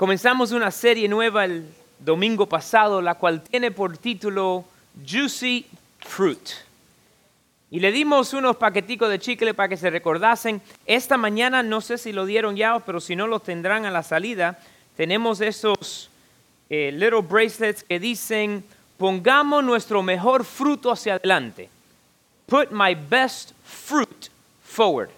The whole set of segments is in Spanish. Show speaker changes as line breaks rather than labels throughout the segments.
Comenzamos una serie nueva el domingo pasado, la cual tiene por título Juicy Fruit. Y le dimos unos paqueticos de chicle para que se recordasen. Esta mañana, no sé si lo dieron ya, pero si no lo tendrán a la salida, tenemos esos eh, little bracelets que dicen, pongamos nuestro mejor fruto hacia adelante. Put my best fruit forward.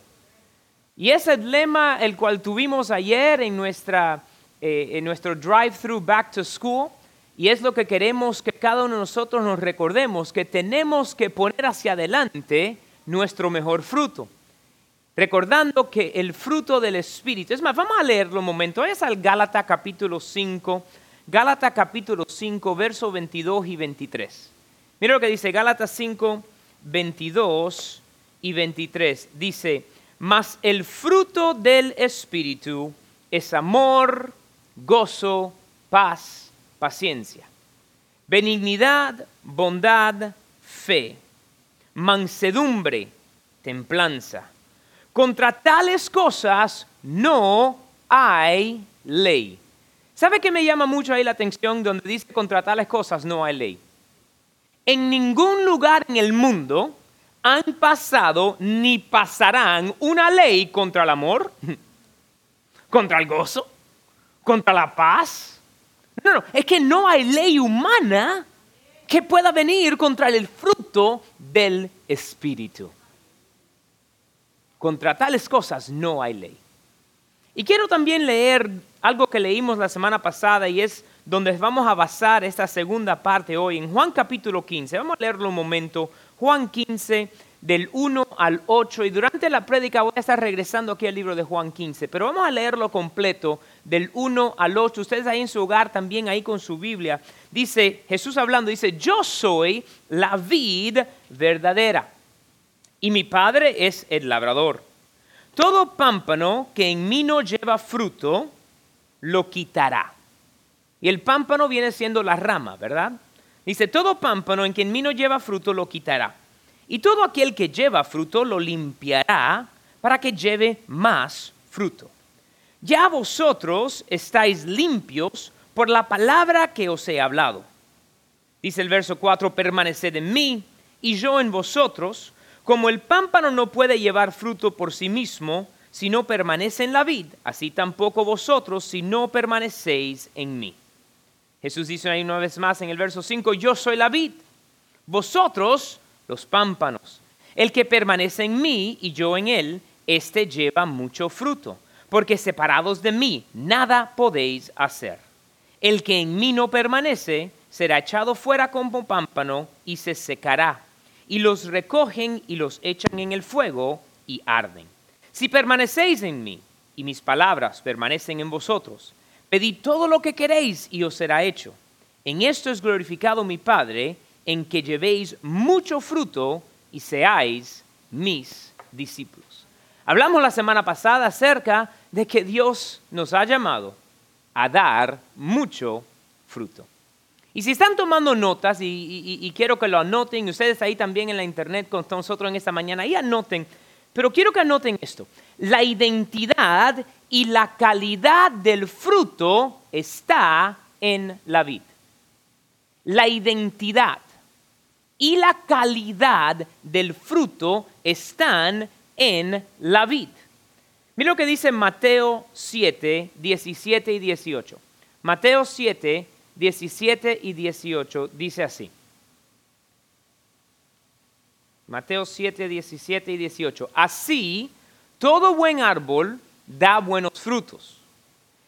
Y ese lema, el cual tuvimos ayer en nuestra eh, en nuestro drive-through back to school. Y es lo que queremos que cada uno de nosotros nos recordemos, que tenemos que poner hacia adelante nuestro mejor fruto. Recordando que el fruto del Espíritu, es más, vamos a leerlo un momento, es al Gálatas capítulo 5, Gálatas capítulo 5, versos 22 y 23. Mira lo que dice Gálatas 5, 22 y 23. Dice, mas el fruto del Espíritu es amor, gozo, paz, paciencia, benignidad, bondad, fe, mansedumbre, templanza. Contra tales cosas no hay ley. ¿Sabe qué me llama mucho ahí la atención donde dice contra tales cosas no hay ley? En ningún lugar en el mundo han pasado ni pasarán una ley contra el amor, contra el gozo, contra la paz. No, no, es que no hay ley humana que pueda venir contra el fruto del Espíritu. Contra tales cosas no hay ley. Y quiero también leer algo que leímos la semana pasada y es donde vamos a basar esta segunda parte hoy, en Juan capítulo 15. Vamos a leerlo un momento. Juan 15, del 1 al 8 y durante la prédica voy a estar regresando aquí al libro de Juan 15, pero vamos a leerlo completo del 1 al 8. Ustedes ahí en su hogar también ahí con su Biblia. Dice Jesús hablando, dice, yo soy la vid verdadera y mi padre es el labrador. Todo pámpano que en mí no lleva fruto, lo quitará. Y el pámpano viene siendo la rama, ¿verdad? Dice, todo pámpano en que en mí no lleva fruto, lo quitará y todo aquel que lleva fruto lo limpiará para que lleve más fruto. Ya vosotros estáis limpios por la palabra que os he hablado. Dice el verso 4, permaneced en mí y yo en vosotros, como el pámpano no puede llevar fruto por sí mismo si no permanece en la vid, así tampoco vosotros si no permanecéis en mí. Jesús dice ahí una vez más en el verso 5, yo soy la vid, vosotros los pámpanos. El que permanece en mí y yo en él, éste lleva mucho fruto, porque separados de mí nada podéis hacer. El que en mí no permanece será echado fuera como pámpano y se secará, y los recogen y los echan en el fuego y arden. Si permanecéis en mí y mis palabras permanecen en vosotros, pedid todo lo que queréis y os será hecho. En esto es glorificado mi Padre, en que llevéis mucho fruto y seáis mis discípulos. Hablamos la semana pasada acerca de que Dios nos ha llamado a dar mucho fruto. Y si están tomando notas, y, quiero que lo anoten, ustedes ahí también en la internet con nosotros en esta mañana, ahí anoten, pero quiero que anoten esto. La identidad y la calidad del fruto está en la vid. La identidad y la calidad del fruto están en la vid. Mira lo que dice Mateo 7, 17 y 18. Mateo 7, 17 y 18 dice así. Mateo 7, 17 y 18. Así, todo buen árbol da buenos frutos,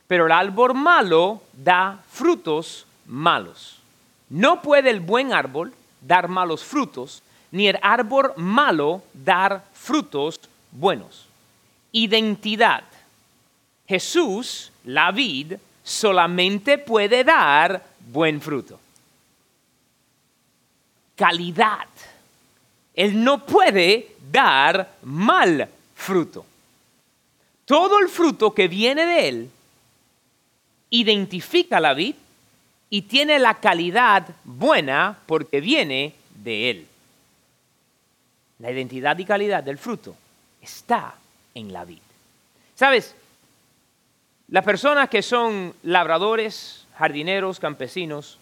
pero el árbol malo da frutos malos. No puede el buen árbol dar malos frutos, ni el árbol malo dar frutos buenos. Identidad. Jesús, la vid, solamente puede dar buen fruto. Calidad. Él no puede dar mal fruto. Todo el fruto que viene de Él identifica la vid y tiene la calidad buena porque viene de Él. La identidad y calidad del fruto está en la vid. ¿Sabes? Las personas que son labradores, jardineros, campesinos,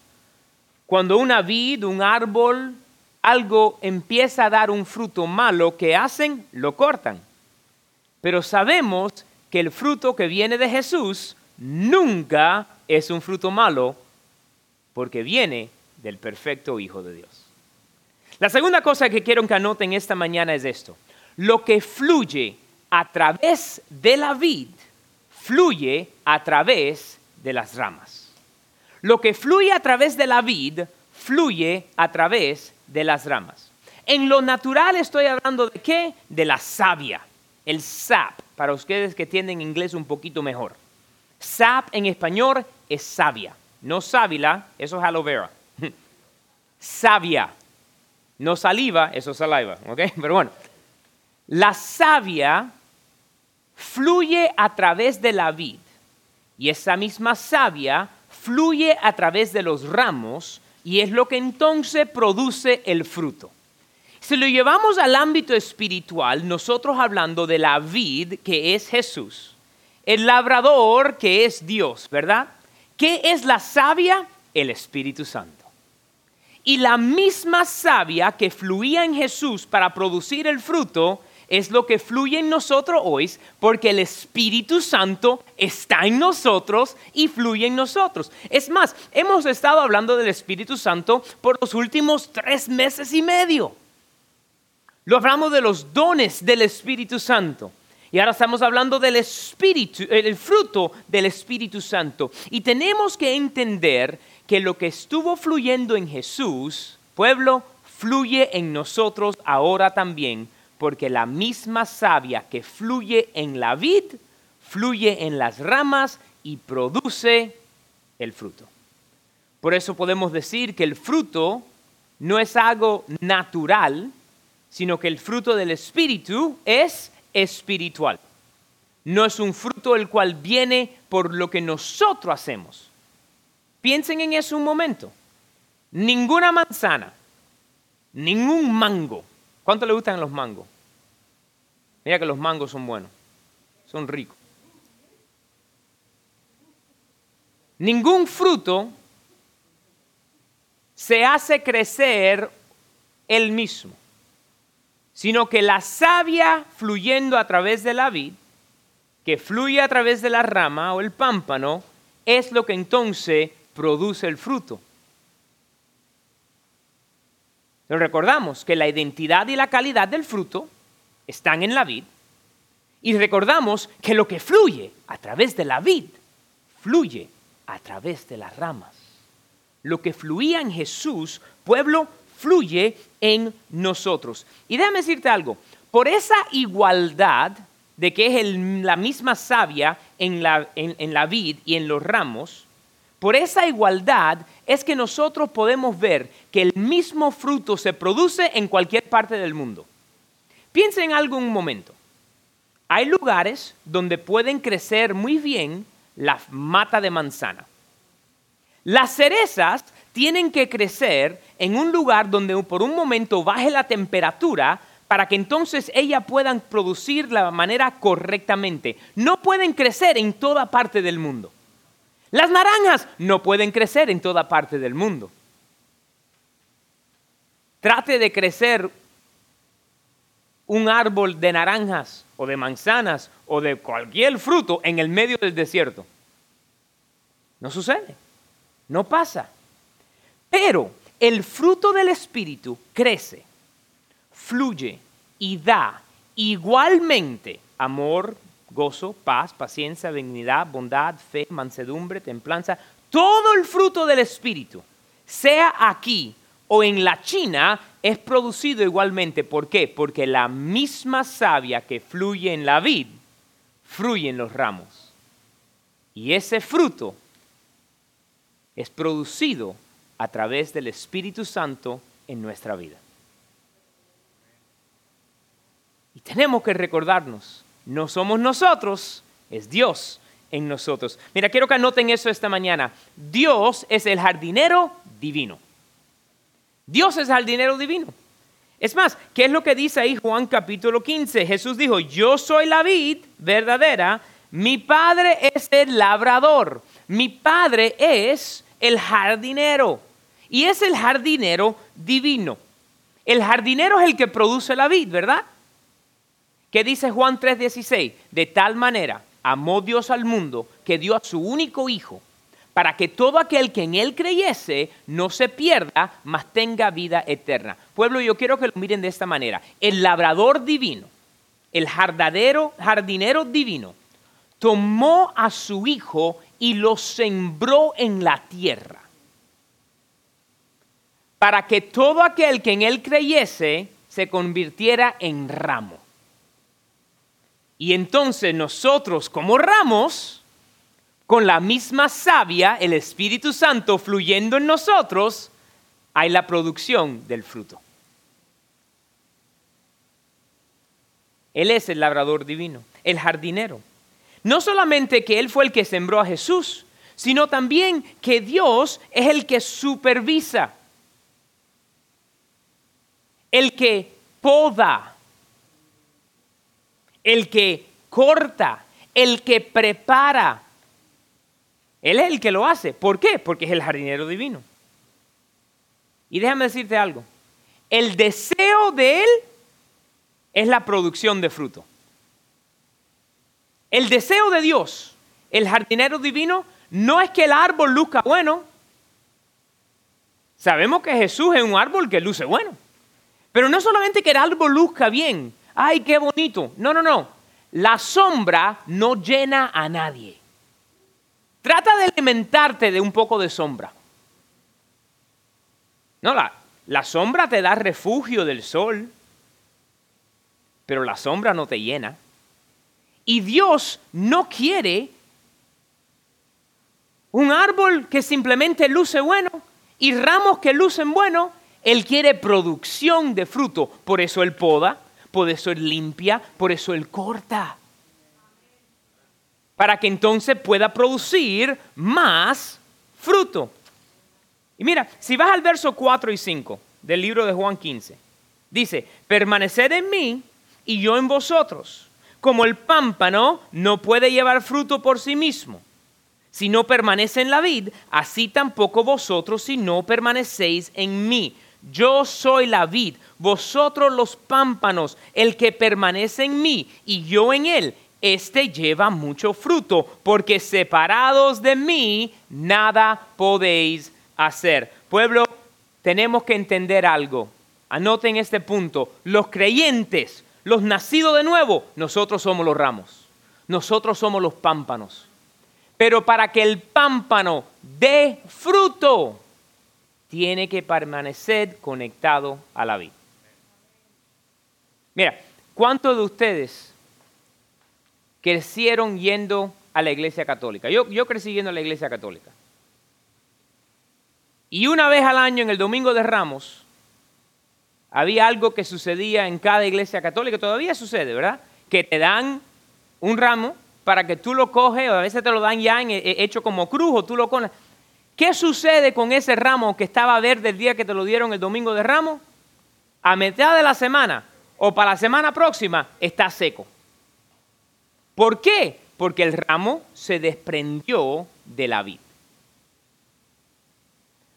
cuando una vid, un árbol, algo empieza a dar un fruto malo, ¿qué hacen? Lo cortan. Pero sabemos que el fruto que viene de Jesús nunca es un fruto malo porque viene del perfecto Hijo de Dios. La segunda cosa que quiero que anoten esta mañana es esto. Lo que fluye a través de la vid, fluye a través de las ramas. Lo que fluye a través de la vid, fluye a través de las ramas. En lo natural estoy hablando de qué? De la savia, el sap, para ustedes que tienen inglés un poquito mejor. Sap en español es savia, no sábila, eso es aloe vera. Savia, no saliva, eso es saliva, ¿ok? Pero bueno, la savia fluye a través de la vid y esa misma savia fluye a través de los ramos y es lo que entonces produce el fruto. Si lo llevamos al ámbito espiritual, nosotros hablando de la vid que es Jesús, el labrador que es Dios, ¿verdad? ¿Qué es la savia? El Espíritu Santo. Y la misma savia que fluía en Jesús para producir el fruto es lo que fluye en nosotros hoy, porque el Espíritu Santo está en nosotros y fluye en nosotros. Es más, hemos estado hablando del Espíritu Santo por los últimos tres meses y medio. Lo hablamos de los dones del Espíritu Santo. Y ahora estamos hablando del Espíritu, el fruto del Espíritu Santo. Y tenemos que entender que lo que estuvo fluyendo en Jesús, pueblo, fluye en nosotros ahora también porque la misma savia que fluye en la vid, fluye en las ramas y produce el fruto. Por eso podemos decir que el fruto no es algo natural, sino que el fruto del Espíritu es espiritual. No es un fruto el cual viene por lo que nosotros hacemos. Piensen en eso un momento. Ninguna manzana, ningún mango. ¿Cuánto le gustan los mangos? Mira que los mangos son buenos, son ricos. Ningún fruto se hace crecer el mismo, sino que la savia fluyendo a través de la vid, que fluye a través de la rama o el pámpano, es lo que entonces produce el fruto. Pero recordamos que la identidad y la calidad del fruto están en la vid. Y recordamos que lo que fluye a través de la vid, fluye a través de las ramas. Lo que fluía en Jesús, pueblo, fluye en nosotros. Y déjame decirte algo, por esa igualdad de que es la misma savia en la, en la vid y en los ramos, por esa igualdad es que nosotros podemos ver que el mismo fruto se produce en cualquier parte del mundo. Piensa en algo un momento. Hay lugares donde pueden crecer muy bien la mata de manzana. Las cerezas tienen que crecer en un lugar donde por un momento baje la temperatura para que entonces ellas puedan producir la manera correctamente. No pueden crecer en toda parte del mundo. Las naranjas no pueden crecer en toda parte del mundo. Trate de crecer un árbol de naranjas o de manzanas o de cualquier fruto en el medio del desierto. No sucede, no pasa. Pero el fruto del Espíritu crece, fluye y da igualmente amor, gozo, paz, paciencia, benignidad, bondad, fe, mansedumbre, templanza, todo el fruto del Espíritu, sea aquí o en la China, es producido igualmente. ¿Por qué? Porque la misma savia que fluye en la vid, fluye en los ramos. Y ese fruto es producido a través del Espíritu Santo en nuestra vida. Y tenemos que recordarnos, no somos nosotros, es Dios en nosotros. Mira, quiero que anoten eso esta mañana. Dios es el jardinero divino. Dios es el dinero divino. Es más, ¿qué es lo que dice ahí Juan capítulo 15? Jesús dijo, yo soy la vid verdadera, mi padre es el labrador, mi padre es el jardinero y es el jardinero divino. El jardinero es el que produce la vid, ¿verdad? ¿Qué dice Juan 3:16? De tal manera amó Dios al mundo que dio a su único hijo para que todo aquel que en él creyese no se pierda, mas tenga vida eterna. Pueblo, yo quiero que lo miren de esta manera. El labrador divino, el jardinero divino, tomó a su hijo y lo sembró en la tierra. Para que todo aquel que en él creyese se convirtiera en ramo. Y entonces nosotros como ramos, con la misma savia, el Espíritu Santo fluyendo en nosotros, hay la producción del fruto. Él es el labrador divino, el jardinero. No solamente que Él fue el que sembró a Jesús, sino también que Dios es el que supervisa, el que poda, el que corta, el que prepara, él es el que lo hace. ¿Por qué? Porque es el jardinero divino. Y déjame decirte algo. El deseo de Él es la producción de fruto. El deseo de Dios, el jardinero divino, no es que el árbol luzca bueno. Sabemos que Jesús es un árbol que luce bueno. Pero no solamente que el árbol luzca bien. Ay, qué bonito. No, no, no. La sombra no llena a nadie. Trata de alimentarte de un poco de sombra. No, la, la sombra te da refugio del sol, pero la sombra no te llena. Y Dios no quiere un árbol que simplemente luce bueno y ramos que lucen bueno. Él quiere producción de fruto. Por eso Él poda, por eso Él limpia, por eso Él corta para que entonces pueda producir más fruto. Y mira, si vas al verso 4 y 5 del libro de Juan 15, dice, permaneced en mí y yo en vosotros, como el pámpano no puede llevar fruto por sí mismo. Si no permanece en la vid, así tampoco vosotros si no permanecéis en mí. Yo soy la vid, vosotros los pámpanos, el que permanece en mí y yo en él, este lleva mucho fruto, porque separados de mí nada podéis hacer. Pueblo, tenemos que entender algo. Anoten este punto. Los creyentes, los nacidos de nuevo, nosotros somos los ramos. Nosotros somos los pámpanos. Pero para que el pámpano dé fruto, tiene que permanecer conectado a la vida. Mira, ¿cuántos de ustedes crecieron yendo a la iglesia católica. Yo, crecí yendo a la iglesia católica. Y una vez al año, en el Domingo de Ramos, había algo que sucedía en cada iglesia católica, todavía sucede, ¿verdad? Que te dan un ramo para que tú lo coges, o a veces te lo dan ya hecho como cruz, o tú lo coges. ¿Qué sucede con ese ramo que estaba verde el día que te lo dieron el Domingo de Ramos? A mitad de la semana o para la semana próxima está seco. ¿Por qué? Porque el ramo se desprendió de la vid.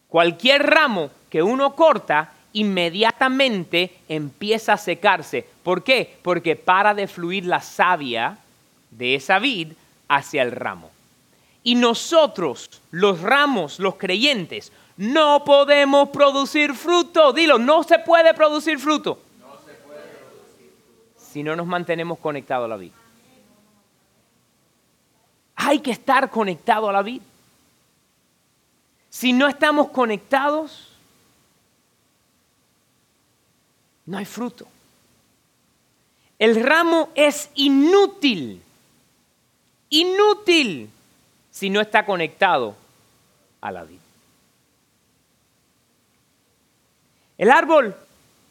Cualquier ramo que uno corta, inmediatamente empieza a secarse. ¿Por qué? Porque para de fluir la savia de esa vid hacia el ramo. Y nosotros, los ramos, los creyentes, no podemos producir fruto. Dilo, no se puede producir fruto. No se puede producir fruto. Si no nos mantenemos conectados a la vid. Hay que estar conectado a la vida. Si no estamos conectados, no hay fruto. El ramo es inútil, inútil si no está conectado a la vida. El árbol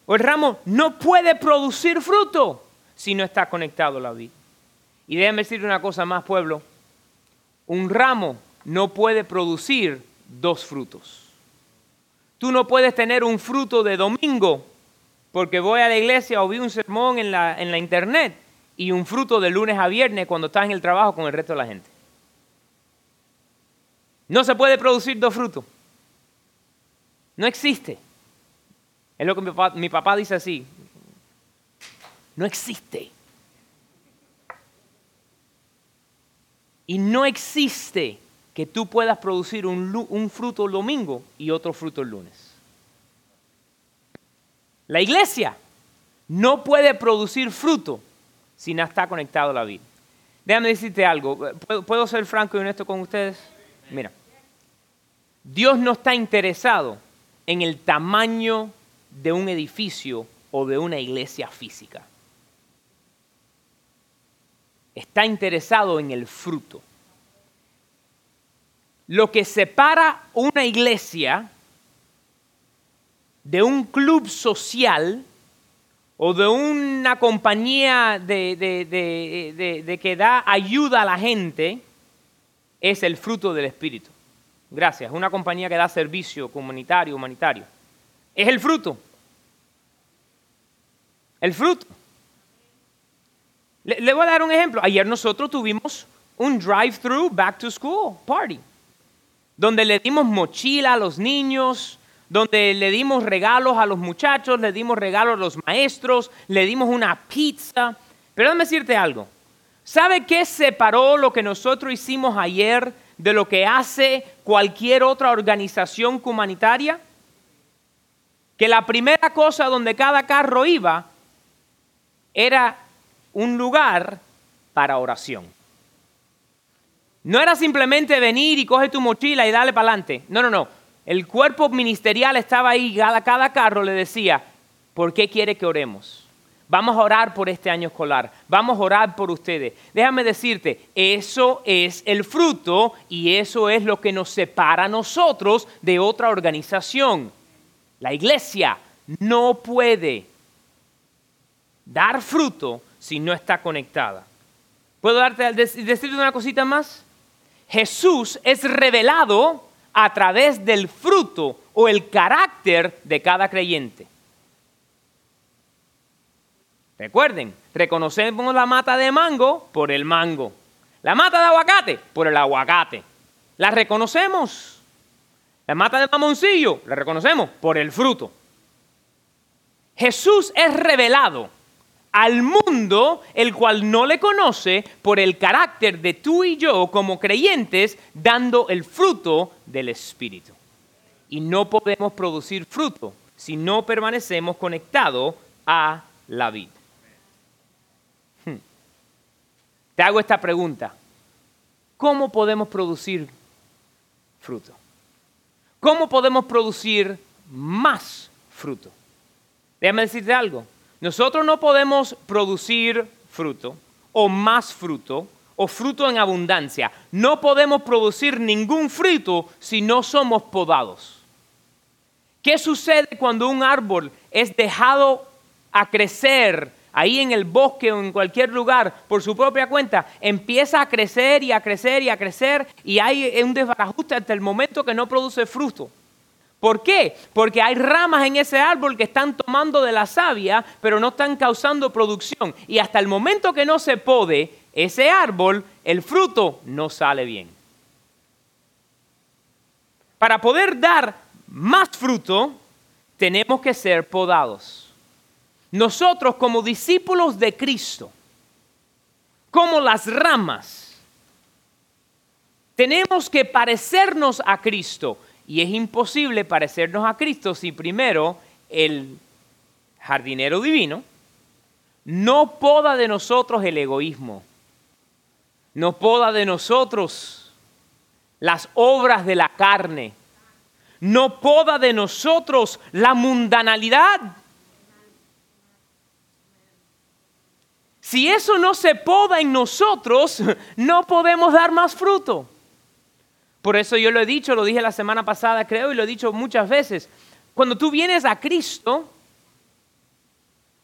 o el ramo no puede producir fruto si no está conectado a la vida. Y déjame decir una cosa más, pueblo un ramo no puede producir dos frutos. Tú no puedes tener un fruto de domingo porque voy a la iglesia o vi un sermón en la, en la internet y un fruto de lunes a viernes cuando estás en el trabajo con el resto de la gente. No se puede producir dos frutos. No existe. Es lo que mi papá, mi papá dice así. No existe. Y no existe que tú puedas producir un, fruto el domingo y otro fruto el lunes. La iglesia no puede producir fruto si no está conectado a la vida. Déjame decirte algo. ¿Puedo, ser franco y honesto con ustedes? Mira, Dios no está interesado en el tamaño de un edificio o de una iglesia física. Está interesado en el fruto. Lo que separa una iglesia de un club social o de una compañía de, que da ayuda a la gente es el fruto del Espíritu. Gracias. Una compañía que da servicio comunitario, humanitario. Es el fruto. El fruto. Le, voy a dar un ejemplo. Ayer nosotros tuvimos un drive-through back to school party, donde le dimos mochila a los niños, donde le dimos regalos a los muchachos, le dimos regalos a los maestros, le dimos una pizza. Pero déjame decirte algo. ¿Sabe qué separó lo que nosotros hicimos ayer de lo que hace cualquier otra organización humanitaria? Que la primera cosa donde cada carro iba era un lugar para oración. No era simplemente venir y coger tu mochila y darle para adelante. No, no, no el cuerpo ministerial estaba ahí, cada carro le decía, ¿por qué quiere que oremos? Vamos a orar por este año escolar, vamos a orar por ustedes. Déjame decirte, eso es el fruto y eso es lo que nos separa a nosotros de otra organización. La iglesia no puede dar fruto si no está conectada. ¿Puedo darte, decirte una cosita más? Jesús es revelado a través del fruto o el carácter de cada creyente. Recuerden, reconocemos la mata de mango por el mango, la mata de aguacate por el aguacate. La reconocemos. La mata de mamoncillo la reconocemos por el fruto. Jesús es revelado al mundo el cual no le conoce por el carácter de tú y yo como creyentes dando el fruto del Espíritu. Y no podemos producir fruto si no permanecemos conectados a la vida. Hmm. Te hago esta pregunta. ¿Cómo podemos producir fruto? ¿Cómo podemos producir más fruto? Déjame decirte algo. Nosotros no podemos producir fruto o más fruto o fruto en abundancia. No podemos producir ningún fruto si no somos podados. ¿Qué sucede cuando un árbol es dejado a crecer ahí en el bosque o en cualquier lugar por su propia cuenta? Empieza a crecer y a crecer y a crecer y hay un desbarajuste hasta el momento que no produce fruto. ¿Por qué? Porque hay ramas en ese árbol que están tomando de la savia, pero no están causando producción. Y hasta el momento que no se pode ese árbol, el fruto no sale bien. Para poder dar más fruto, tenemos que ser podados. Nosotros como discípulos de Cristo, como las ramas, tenemos que parecernos a Cristo y es imposible parecernos a Cristo si primero el jardinero divino no poda de nosotros el egoísmo, no poda de nosotros las obras de la carne, no poda de nosotros la mundanalidad. Si eso no se poda en nosotros, no podemos dar más fruto. Por eso yo lo he dicho, lo dije la semana pasada creo y lo he dicho muchas veces. Cuando tú vienes a Cristo,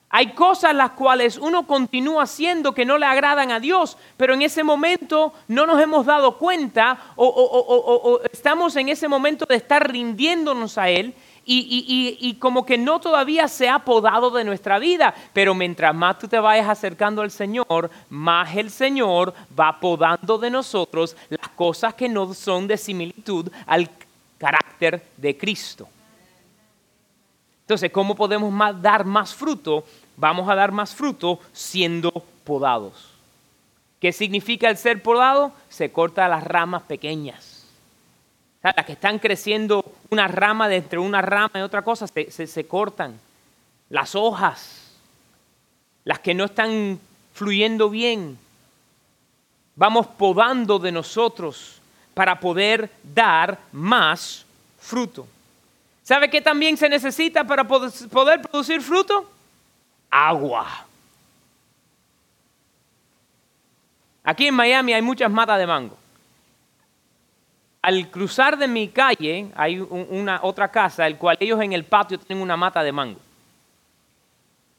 hay cosas las cuales uno continúa haciendo que no le agradan a Dios, pero en ese momento no nos hemos dado cuenta o, estamos en ese momento de estar rindiéndonos a Él y, como que no todavía se ha podado de nuestra vida, pero mientras más tú te vayas acercando al Señor, más el Señor va podando de nosotros las cosas que no son de similitud al carácter de Cristo. Entonces, ¿cómo podemos dar más fruto? Vamos a dar más fruto siendo podados. ¿Qué significa el ser podado? Se corta las ramas pequeñas. las que están creciendo una rama de entre una rama y otra cosa se, se cortan. Las hojas, las que no están fluyendo bien. Vamos podando de nosotros para poder dar más fruto. ¿Sabe qué también se necesita para poder producir fruto? Agua. Aquí en Miami hay muchas matas de mango. Al cruzar de mi calle hay una otra casa, el cual ellos en el patio tienen una mata de mango.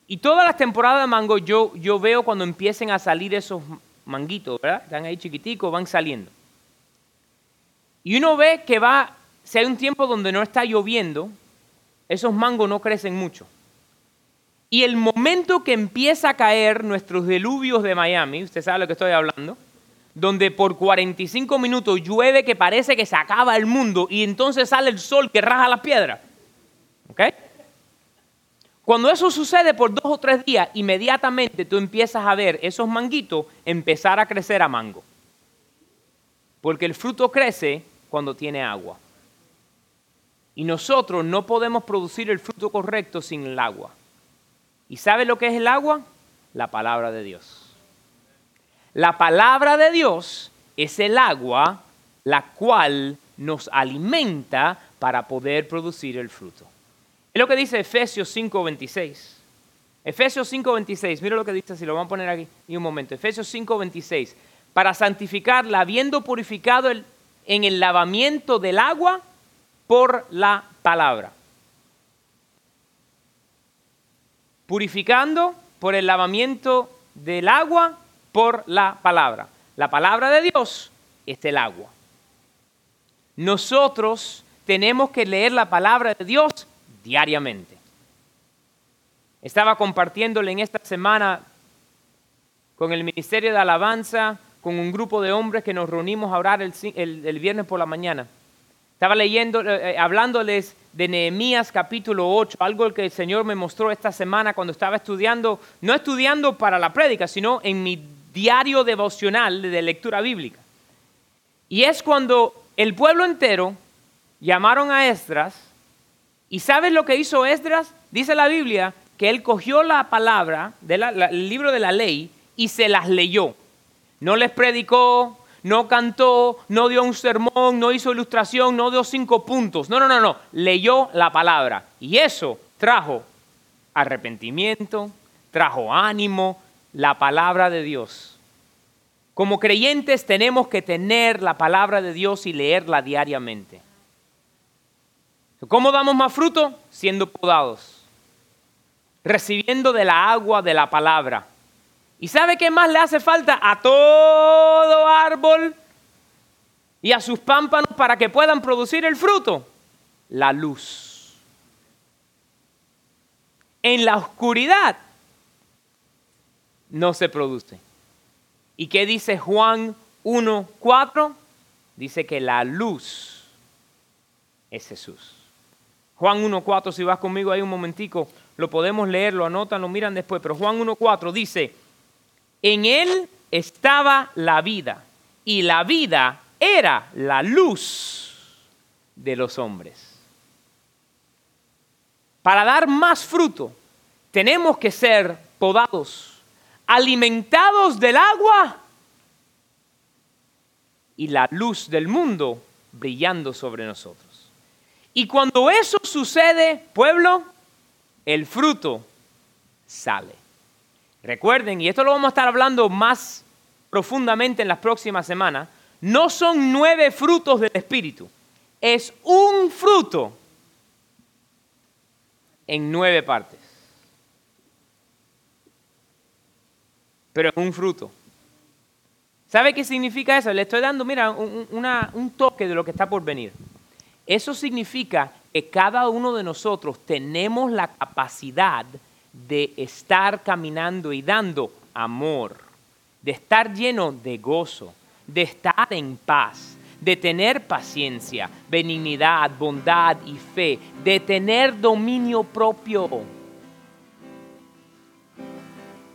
Y todas las temporadas de mango yo, yo veo cuando empiecen a salir esos manguitos, ¿verdad? Están ahí chiquiticos, van saliendo. Y uno ve que va, si hay un tiempo donde no está lloviendo, esos mangos no crecen mucho. Y el momento que empieza a caer nuestros diluvios de Miami, usted sabe lo que estoy hablando, donde por 45 minutos llueve que parece que se acaba el mundo y entonces sale el sol que raja las piedras. ¿Ok? Cuando eso sucede por dos o tres días, inmediatamente tú empiezas a ver esos manguitos empezar a crecer a mango. Porque el fruto crece cuando tiene agua. Y nosotros no podemos producir el fruto correcto sin el agua. ¿Y sabe lo que es el agua? La palabra de Dios. La palabra de Dios es el agua la cual nos alimenta para poder producir el fruto. Es lo que dice Efesios 5:26. Efesios 5:26, mira lo que dice, si lo vamos a poner aquí en un momento. Efesios 5:26, para santificarla, habiendo purificado en el lavamiento del agua por la palabra. purificando por el lavamiento del agua por la palabra. La palabra de Dios es el agua. Nosotros tenemos que leer la palabra de Dios diariamente. Estaba compartiéndole en esta semana con el Ministerio de Alabanza, con un grupo de hombres que nos reunimos a orar el, viernes por la mañana. Estaba leyendo, eh, eh, hablándoles de Nehemías capítulo 8, algo que el Señor me mostró esta semana cuando estaba estudiando, no estudiando para la prédica, sino en mi diario devocional de lectura bíblica. Y es cuando el pueblo entero llamaron a Esdras, y ¿sabes lo que hizo Esdras? Dice la Biblia que él cogió la palabra del libro de la ley y se las leyó. No les predicó, no cantó, no dio un sermón, no hizo ilustración, no dio cinco puntos. No, no, no, no. Leyó la palabra. Y eso trajo arrepentimiento, trajo ánimo, la palabra de Dios. Como creyentes tenemos que tener la palabra de Dios y leerla diariamente. ¿Cómo damos más fruto? Siendo podados, recibiendo de la agua de la palabra ¿Y sabe qué más le hace falta a todo árbol y a sus pámpanos para que puedan producir el fruto? La luz. En la oscuridad no se produce. ¿Y qué dice Juan 1.4? Dice que la luz es Jesús. Juan 1.4, si vas conmigo ahí un momentico, lo podemos leer, lo anotan, lo miran después, pero Juan 1.4 dice, en él estaba la vida y la vida era la luz de los hombres. Para dar más fruto, tenemos que ser podados, alimentados del agua y la luz del mundo brillando sobre nosotros. Y cuando eso sucede, pueblo, el fruto sale. Recuerden, y esto lo vamos a estar hablando más profundamente en las próximas semanas, no son nueve frutos del Espíritu, es un fruto en nueve partes. Pero es un fruto. ¿Sabe qué significa eso? Le estoy dando, mira, un, toque de lo que está por venir. Eso significa que cada uno de nosotros tenemos la capacidad de estar caminando y dando amor, de estar lleno de gozo, de estar en paz, de tener paciencia, benignidad, bondad y fe, de tener dominio propio.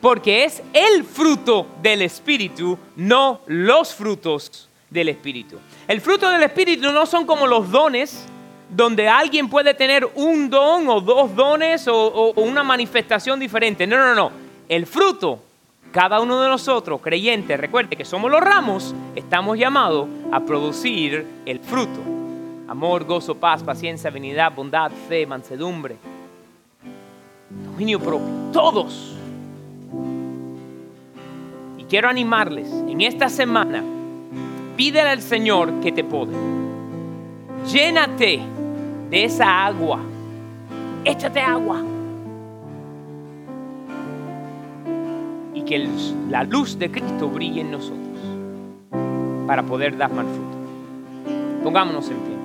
Porque es el fruto del Espíritu, no los frutos del Espíritu. El fruto del Espíritu no son como los dones, donde alguien puede tener un don o dos dones o, una manifestación diferente. No, no, no. El fruto, cada uno de nosotros, creyentes, recuerde que somos los ramos, estamos llamados a producir el fruto. Amor, gozo, paz, paciencia, benignidad, bondad, fe, mansedumbre, dominio propio. Todos. Quiero animarles en esta semana pídele al Señor que te pode. Llénate de esa agua. Échate agua. Y que la luz de Cristo brille en nosotros para poder dar más fruto. Pongámonos en pie.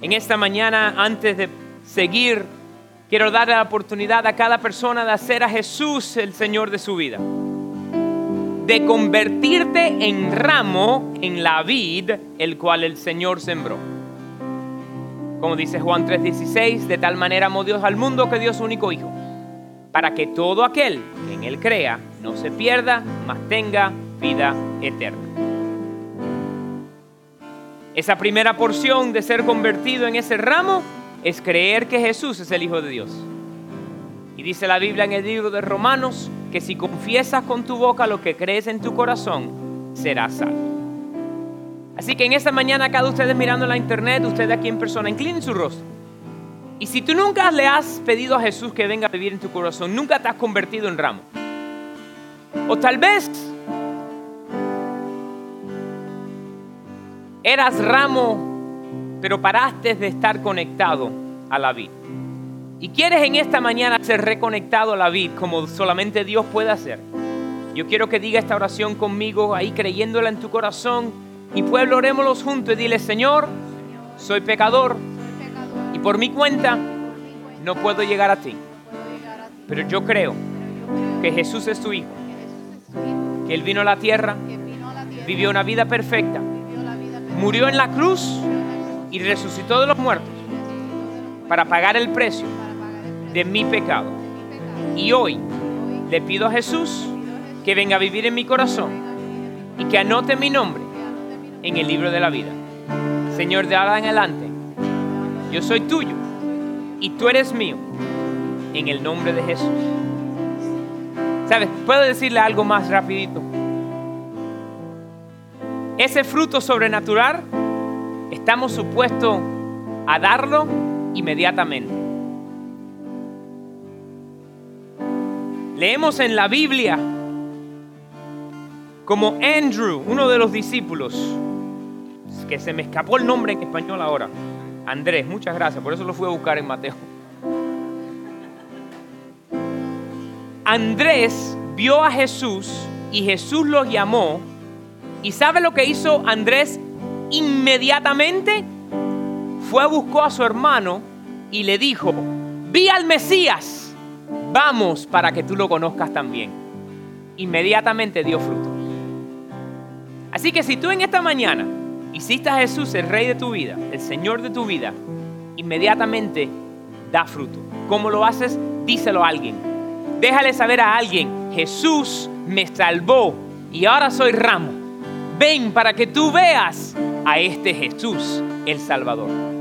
En esta mañana, antes de seguir Quiero darle la oportunidad a cada persona de hacer a Jesús el Señor de su vida. De convertirte en ramo en la vid, el cual el Señor sembró. Como dice Juan 3:16, de tal manera amó Dios al mundo que dio su único Hijo, para que todo aquel que en Él crea no se pierda, mas tenga vida eterna. Esa primera porción de ser convertido en ese ramo es creer que Jesús es el Hijo de Dios. Y dice la Biblia en el libro de Romanos que si confiesas con tu boca lo que crees en tu corazón, serás salvo. Así que en esta mañana, cada ustedes mirando la internet, ustedes aquí en persona, inclinen su rostro. Y si tú nunca le has pedido a Jesús que venga a vivir en tu corazón, nunca te has convertido en ramo. O tal vez eras ramo pero paraste de estar conectado a la vid. Y quieres en esta mañana ser reconectado a la vid como solamente Dios puede hacer. Yo quiero que diga esta oración conmigo ahí creyéndola en tu corazón. Y pueblo, orémoslos juntos y dile, Señor, soy pecador y por mi cuenta no puedo llegar a ti. Pero yo creo que Jesús es tu Hijo, que Él vino a la tierra, vivió una vida perfecta, murió en la cruz y resucitó de los muertos para pagar el precio de mi pecado. Y hoy le pido a Jesús que venga a vivir en mi corazón y que anote mi nombre en el libro de la vida. Señor, de ahora en adelante, yo soy tuyo y tú eres mío en el nombre de Jesús. ¿Sabes? ¿Puedo decirle algo más rapidito? Ese fruto sobrenatural estamos supuestos a darlo inmediatamente. Leemos en la Biblia como Andrew, uno de los discípulos, que se me escapó el nombre en español ahora, Andrés, muchas gracias, por eso lo fui a buscar en Mateo. Andrés vio a Jesús y Jesús lo llamó. ¿Y sabe lo que hizo Andrés inmediatamente fue, buscó a su hermano y le dijo, vi al Mesías, vamos para que tú lo conozcas también. Inmediatamente dio fruto. Así que si tú en esta mañana hiciste a Jesús el rey de tu vida, el Señor de tu vida, inmediatamente da fruto. ¿Cómo lo haces? Díselo a alguien. Déjale saber a alguien, Jesús me salvó y ahora soy ramo. Ven para que tú veas a este Jesús el Salvador.